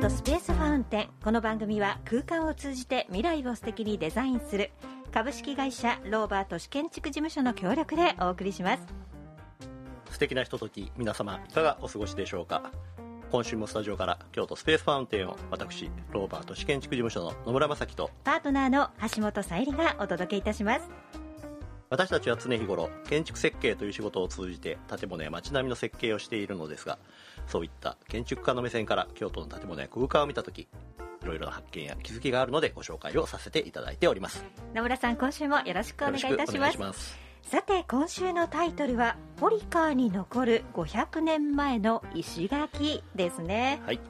都スペースファウンテン。この番組は空間を通じて未来を素敵にデザインする。株式会社ローバー都市建築事務所の協力でお送りします。素敵なひととき皆様いかがお過ごしでしょうか？今週もスタジオから京都スペースファウンテンを私ローバー都市建築事務所の野村正樹とパートナーの橋本さゆりがお届けいたします私たちは常日頃建築設計という仕事を通じて建物や街並みの設計をしているのですがそういった建築家の目線から京都の建物や空間を見た時いろいろな発見や気づきがあるのでご紹介をさせていただいております。野村さん今週もよろしくお願いいたします。ます。さて今週のタイトルは「堀川に残る500年前の石垣」ですね。はい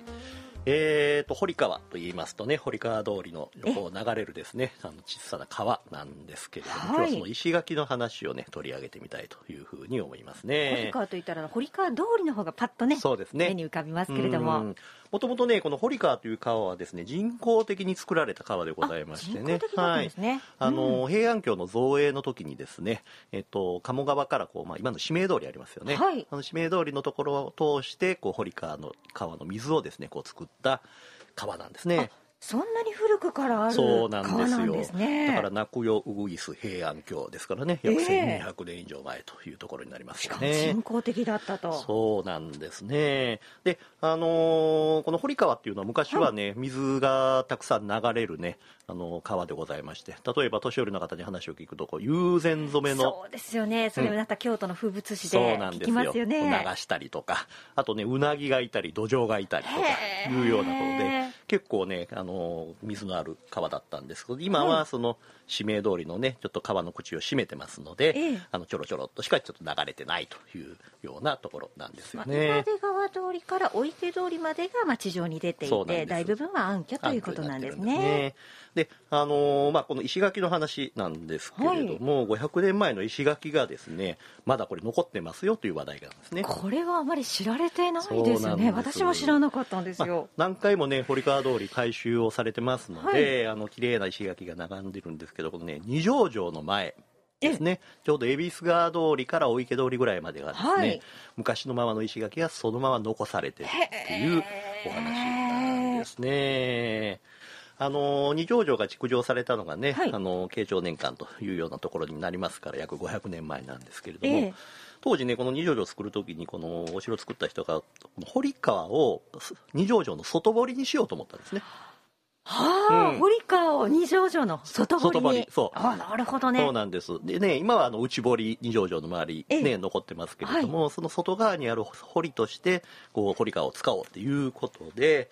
えーと堀川と言いますとね堀川通りの横を流れるですねあの小さな川なんですけれども、はい。今日はその石垣の話をね取り上げてみたいというふうに思いますね。堀川といったら堀川通りの方がパッとねそうですね。目に浮かびますけれどももともとねこの堀川という川はですね人工的に作られた川でございましてね。人工的だったんですね、あの、うん。平安京の造営の時にですね、えっと、鴨川からこう、まあ、今の指名通りありますよね、はい。あの指名通りのところを通してこう堀川の川の水をですねこう作った川なんですねそんなに古くからあるそうなんですよ。川なんですね。だから泣くようぐいす平安京ですからね。約1200年以上前というところになりますしかもよね、人工的だったと。そうなんですね。で、あのーこの堀川っていうのは昔はね、水がたくさん流れるね、あのー川でございまして、例えば年寄りの方に話を聞くと、こう、友禅染めの、そうですよね。それもまた京都の風物詩そうで聞きなんですよ流したりとかあとねうなぎがいたり土壌がいたりとかいうようなことで結構ねあの水のある川だったんですけど今はその指名通りのねちょっと川の口を閉めてますので、ええ。あのちょろちょろっとしかちょっと流れてないというようなところなんですよ今ね。出川通りからお池通りまでがまあ地上に出ていて大部分は暗渠ということなんですね。であのーまあ、この石垣の話なんですけれども、500年前の石垣がですねまだこれ残ってますよという話題があるんですね。これはあまり知られてないですね。す。私も知らなかったんですまあよ、何回もね堀川通り改修をされてますので、あの綺麗な石垣が並んでるんですけどこのね二条城の前ですね。ちょうど恵比寿川通りからお池通りぐらいまでがですね、はい。昔のままの石垣がそのまま残されてるっていうお話なんですね。あの二条城が築城されたのがね、はい。あの慶長年間というようなところになりますから約500年前なんですけれども、ええ。当時ねこの二条城を作る時にこのお城を作った人が堀川を二条城の外堀にしようと思ったんですね。はあ、うん。堀川を二条城の外堀に。そう。あなるほどね。そうなんです。でね今はあの内堀二条城の周り、ねえ。え残ってますけれども、その外側にある堀としてこう堀川を使おうということで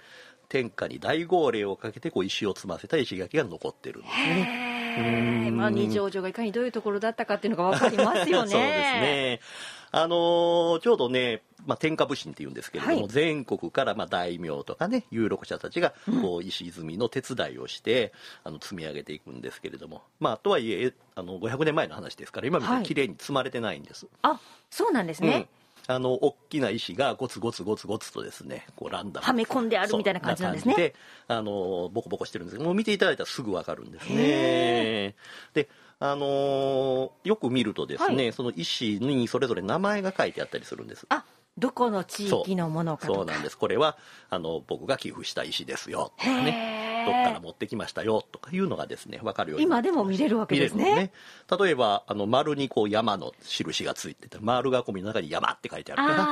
天下に大号令をかけてこう石を積ませた石垣が残ってるんですね。まあ二条城がいかにどういうところだったかっていうのが分かりますよね。そうですね。あのーちょうどね、まあ、天下武神っていうんですけれども、はい。全国からまあ大名とかね有力者たちがこう石積みの手伝いをして、あの積み上げていくんですけれども、まあ、とはいえあの500年前の話ですから今みたいはい。に綺麗に積まれてないんです。あそうなんですね、うん、あの大きな石がゴツゴツゴツゴツとですねこうランダム。はめ込んであるみたいな感じなんですね。であのボコボコしてるんですけどもう見ていただいたらすぐわかるんですね。であのよく見るとですね、はい。その石にそれぞれ名前が書いてあったりするんです。あどこの地域のものかそう。なんです。これはあの僕が寄付した石ですよ。とかへねーどっから持ってきましたよとかいうのがですね分かるように今でも見れるわけですね。ね例えばあの丸にこう山の印がついてて丸囲みの中に山って書いてあるから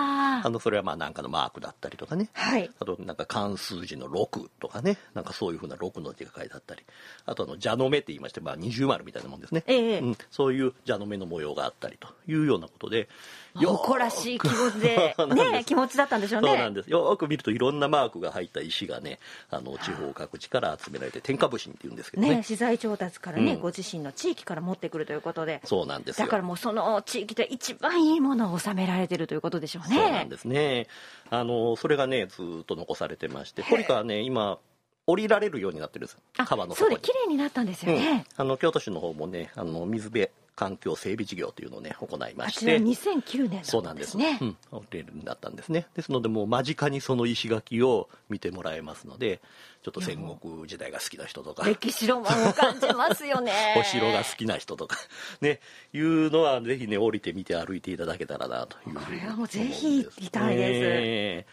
あのそれはまあなんかのマークだったりとかね。はい。あとなんか漢数字の6とかね。なんかそういうふうな6の字が書いてあったり。あとあの蛇の目って言いまして、まあ、二重丸みたいなもんですね、ええ。うん、そういう蛇の目の模様があったりというようなことで誇らしい気持ちで ね気持ちだったんでしょうね。そうなんです。よーく見るといろんなマークが入った石がねあの地方各地から集められて天下武神っていうんですけどね。ね、資材調達からね、うん。ご自身の地域から持ってくるということで。そうなんですよ。だからもうその地域で一番いいものを収められてるということでしょうね。そうなんですね。あのそれがねずーっと残されてまして、堀川はね今降りられるようになってるんです。あ川の。そうで綺麗になったんですようん。ね、あの京都市の方もねあの水辺環境整備事業というのをね行いましあちらて。2009年だったそうなんんですね。うん、降りれるようになったんですね。ですのでもう間近にその石垣を見てもらえますので、ちょっと戦国時代が好きな人とか。歴史ロマンを感じますよね。お城が好きな人とか ねいうのはぜひね降りてみて歩いていただけたらなというこれはもうぜひ行きたいです。思うんね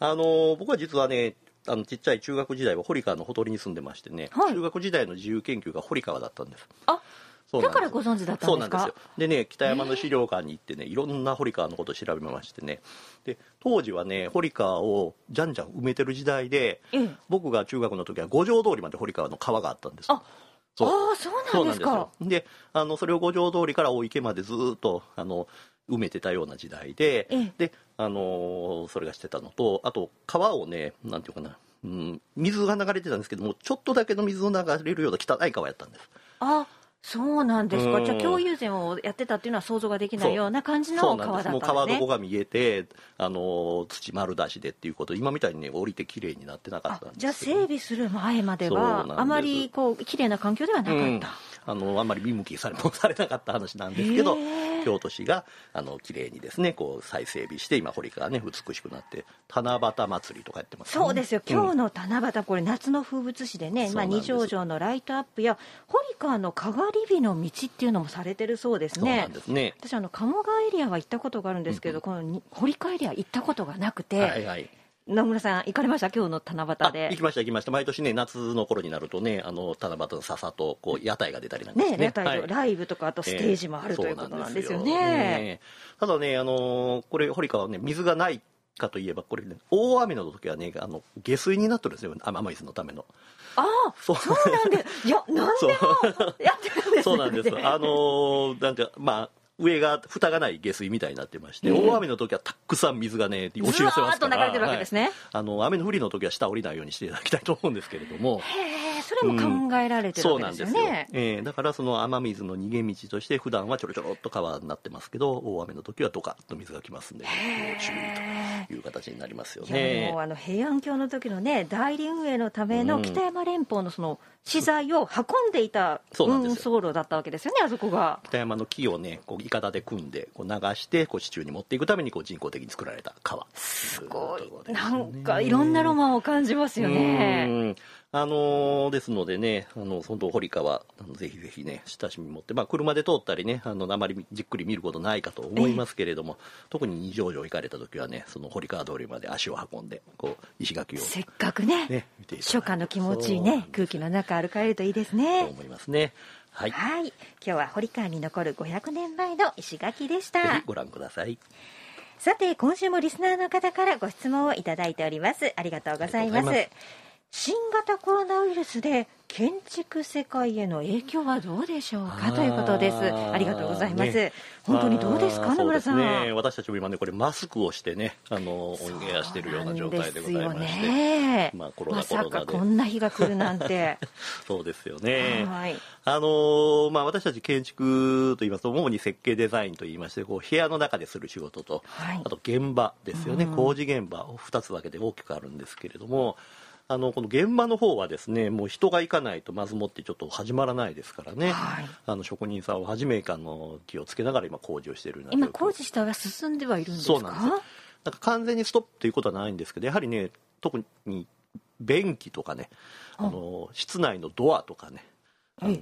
あの僕は実はねあのちっちゃい中学時代は堀川のほとりに住んでましてね、はい。中学時代の自由研究が堀川だったんです。あだからご存知だったんですか？そうなんですよ。でね北山の資料館に行ってねいろんな堀川のことを調べましてね。で当時はね堀川をじゃんじゃん埋めてる時代でええ。僕が中学の時は五条通りまで堀川の川があったんですあそう。ああそうなんですか。よ。であのそれを五条通りから大池までずーっとあの埋めてたような時代で、ええ。であのーそれがしてたのとあと川をねなんていうかな、うん、水が流れてたんですけどもちょっとだけの水を流れるような汚い川やったんです。あそうなんですか？うん。じゃあ共有膳をやってたっていうのは想像ができないような感じの川だです。もう川ったんですね。底が見えてあのー土丸出しでっていうこと今みたいにね降りて綺麗になってなかあったんですじゃあ整備する前まではあまりこう綺麗な環境ではなかうんった、あのあんまり見向きされもされなかった話なんですけど京都市があの綺麗にですねこう再整備して今堀川ね美しくなって七夕祭りとかやってます、ね、そうですよ、うん。今日の七夕、これ、夏の風物詩でね、まあ、二条城のライトアップや、堀川のかがり火の道っていうのもされてるそうですね。すね。私あの鴨川エリアは行ったことがあるんですけど、このに堀川エリア行ったことがなくて、はいはい。野村さん行かれました？今日の七夕あで行きました行きました。毎年ね夏の頃になるとねあの七夕の笹とこう屋台が出たりなんかしてね屋台とはい。ライブとかあとステージもある、ということなんですよね。そうなんですよただねあのこれ堀川はね水がないかといえばこれね大雨の時はねあの下水になってるんですよ雨水のための。ああそう。なんでいや 何でもやってるんですね。そうなんです。あのーなんて、まあ、上が蓋がない下水みたいになってまして、ええ大雨の時はたくさん水がね押し寄せますから。あの雨の降りの時は下降りないようにしていただきたいと思うんですけれども。へえそれも考えられてるそうわけなんですすよ、でよね。ええだからその雨水の逃げ道として普段はちょろちょろっと川になってますけど大雨の時はドカッと水が来ますんで要注意という形になりますよね。もうあの平安京の時のね代理運営のための北山連峰のその資材を運んでいた運送路だったわけですよねあそこが。北山の木をねこういかだで組んでこう流してこう地中に持っていくためにこう人工的に作られた川。すごい。ね。なんかいろんなロマンを感じますよね。うん。あのーですのでね、あの本当、堀川、あのぜひぜひね、親しみ持って、まあ、車で通ったりね、あのあまりじっくり見ることないかと思いますけれども、特に二条城行かれた時はね、その堀川通りまで足を運んで、こう石垣を、せっかくねね、初夏の気持ちいいね空気の中歩かれるといいですとね。思いますね。はい、はい今日は堀川に残る500年前の石垣でしぜたひ。ご覧ください。さて今週もリスナーの方からご質問をいただいておりますありがとうございます新型コロナウイルスで建築世界への影響はどうでしょうかということです。ありがとうございます、ね。本当にどうですか？野村さん、ね、私たちも今ね、これマスクをしてね、あの、オンエアしてるような状態でございまして。ね まあコロナまさコロナで。かこんな日が来るなんて。そうですよね。はい。あのーまあ、私たち建築といいますと主に設計デザインといいましてこう部屋の中でする仕事と、はい。あと現場ですよね、うん。工事現場を2つ分けて大きくあるんですけれどもあのこの現場の方はですねもう人が行かないとまずもってちょっと始まらないですからね、はい。あの職人さんをはじめかの気をつけながら今工事をしている今工事したは進んではいるんですか？そうなんですよ。なんか完全にストップということはないんですけどやはりね特に便器とかねあ。の室内のドアとかね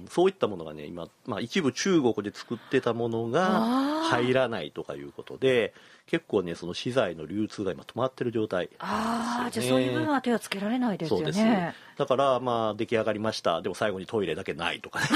そういったものがね今、まあ、一部中国で作ってたものが入らないとかいうことで結構ねその資材の流通が今止まってる状態ああじゃあそういう部分は手をつけられないですよそうです。ねだからまあ出来上がりました。でも最後にトイレだけないとかね。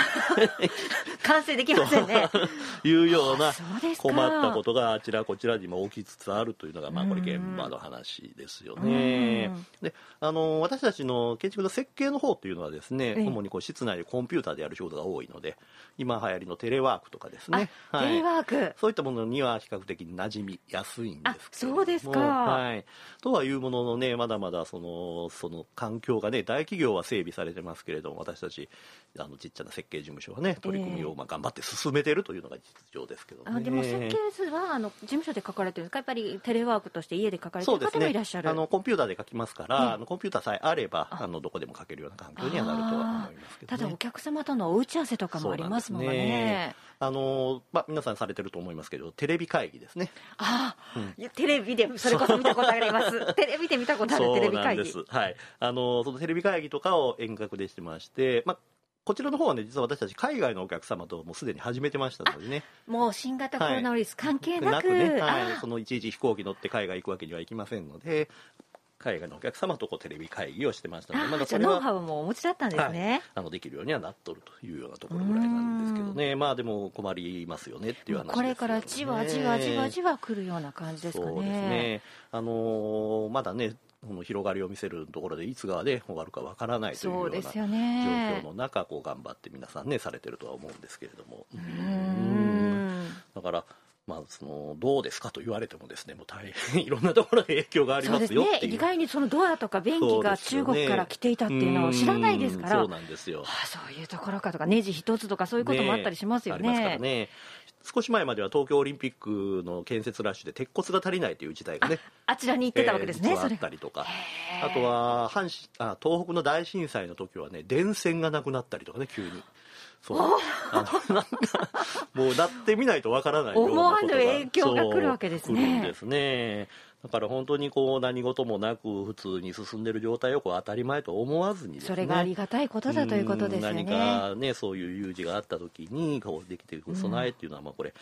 完成できませんね。いうような困ったことがあちらこちらに今起きつつあるというのがまあこれ現場の話ですよね。うん。であの私たちの建築の設計の方というのはですねええ。主にこう室内でコンピューターでやる仕事が多いので今流行りのテレワークとかですね、あはい。テレワーク。そういったものには比較的馴染みやすいんですけれどそうですか。はい、とはいうもののねまだまだそのその環境がね大企業は整備されてますけれども私たちあのちっちゃな設計事務所はね取り組みをまあ頑張って進めてるというのが実情ですけどね。あでも設計図はあの事務所で書かれてるんですか？やっぱりテレワークとして家で書かれてる。方そうですね。もいらっしゃるあのコンピューターで書きますから、ねあのコンピューターさえあればあ。あのどこでも書けるような環境にはなるとは思いますけど、ね、ただお客様とのお打ち合わせとかもありますもんねあのまあ、皆さんされてると思いますけどテレビ会議ですね。ああ、うん。テレビでそれこそ見たことあります。テレビで見たことあるテレビ会議。はい、あのそのテレビ会議とかを遠隔でしてまして、まあ、こちらの方はね実は私たち海外のお客様ともうすでに始めてましたのでね。もう新型コロナウイルス関係なく,、ね、はい、あ。そのいちいち飛行機乗って海外行くわけにはいきませんので海外のお客様とこうテレビ会議をしてましたのであまだそれはノウハウもお持ちだったんですね、あのできるようにはなっとるというようなところぐらいなんですけどね。まあでも困りますよねっていう話ね。これからじわじわじわじわ来るような感じですかね。そうですね。あのーまだねこの広がりを見せるところでいつがで終わるかわからないというような状況の中こう頑張って皆さんねされてるとは思うんですけれども。うーん。だからまあ、そのどうですかと言われてもですねもう大変 いろんなところで影響がありますよっていう。意外にそのドアとか便器が中国から来ていたっていうのを知らないですから。うんそうなんですよ。はあ、そういうところかとかネジ一つとかそういうこともあったりしますよね。ありますからね少し前までは東京オリンピックの建設ラッシュで鉄骨が足りないという事態がねあちらに行ってたわけですね、えーあったりとか。あとは阪神あ東北の大震災の時はね電線がなくなったりとかね急にそう。あのなんかもうなってみないとわからない思わぬ影響が来るわけですね。来るんですね。だから本当にこう何事もなく普通に進んでる状態をこう当たり前と思わずにそれがありがたいことだということですよね。うん何かねそういう有事があった時にこうできていく備えっていうのは、まあこれ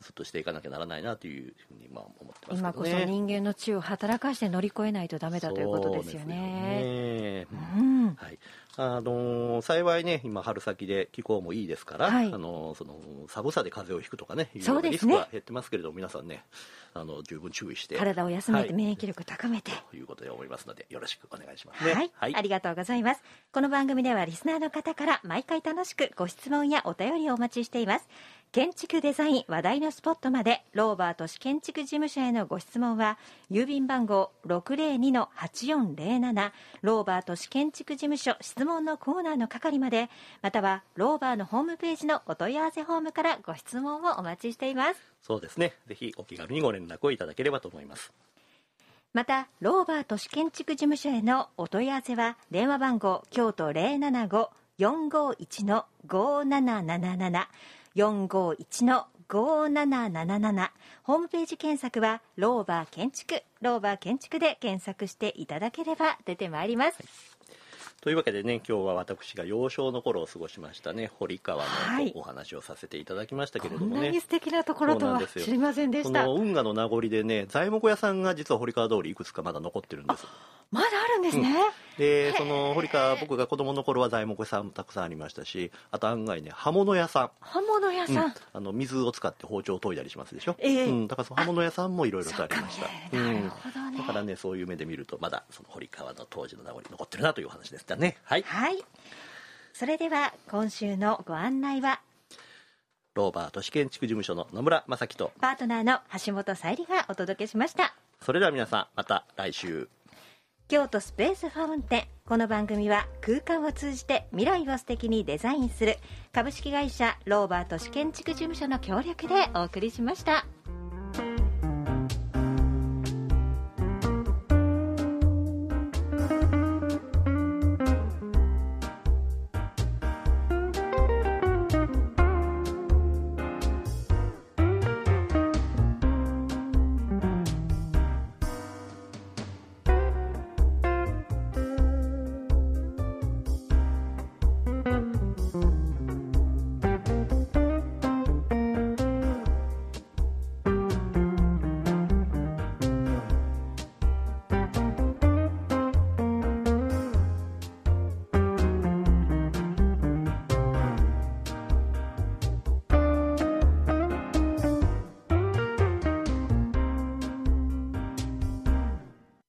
ずっとしていかなきゃならないなというふうにまあ思ってますね。今こそ人間の知を働かして乗り越えないとダメだということですよね。そうですよね。うん。はいあのー幸いね、今、春先で気候もいいですから、はいあのーその寒さで風邪をひくとかね、いうよそうですねなリスクは減ってますけれども、皆さんね、あの十分注意して、体を休めてはい免疫力高めて、ということで思いますので、よろしくお願いしますはい、ね。ありがとうございます。この番組ではリスナーの方から毎回楽しくご質問やお便りをお待ちしています。建築デザイン話題のスポットまでローバー都市建築事務所へのご質問は郵便番号602-8407ローバー都市建築事務所質問のコーナーの係までまたはローバーのホームページのお問い合わせフォームからご質問をお待ちしています。そうですね、ぜひお気軽にご連絡をいただければと思います。またローバー都市建築事務所へのお問い合わせは電話番号京都075-451-5777 451-5777ホームページ検索はローバー建築ローバー建築で検索していただければ出てまいります、というわけでね、今日は私が幼少の頃を過ごしましたね、堀川はい。のお話をさせていただきましたけれこどもね。んなに素敵なところとは知りませんでこした。の運河の名残でね、材木屋さんが実は堀川通りいくつかまだ残ってるんです。まだあるんですね、で、その堀川、僕が子供の頃は材木屋さんもたくさんありましたし、あと案外ね、刃物屋さん。刃物屋さん、うん。あの水を使って包丁を研いだりしますでしょ、ええ。うん、だからその刃物屋さんもいろいろとありました。なるほどね。だからねそういう目で見るとまだその堀川の当時の名残残ってるなというお話でしたね。はい。はい。それでは今週のご案内は？ローバー都市建築事務所の野村正樹とパートナーの橋本沙莉がお届けしました。それでは皆さんまた来週京都スペースファウンテン。この番組は空間を通じて未来を素敵にデザインする株式会社ローバー都市建築事務所の協力でお送りしました。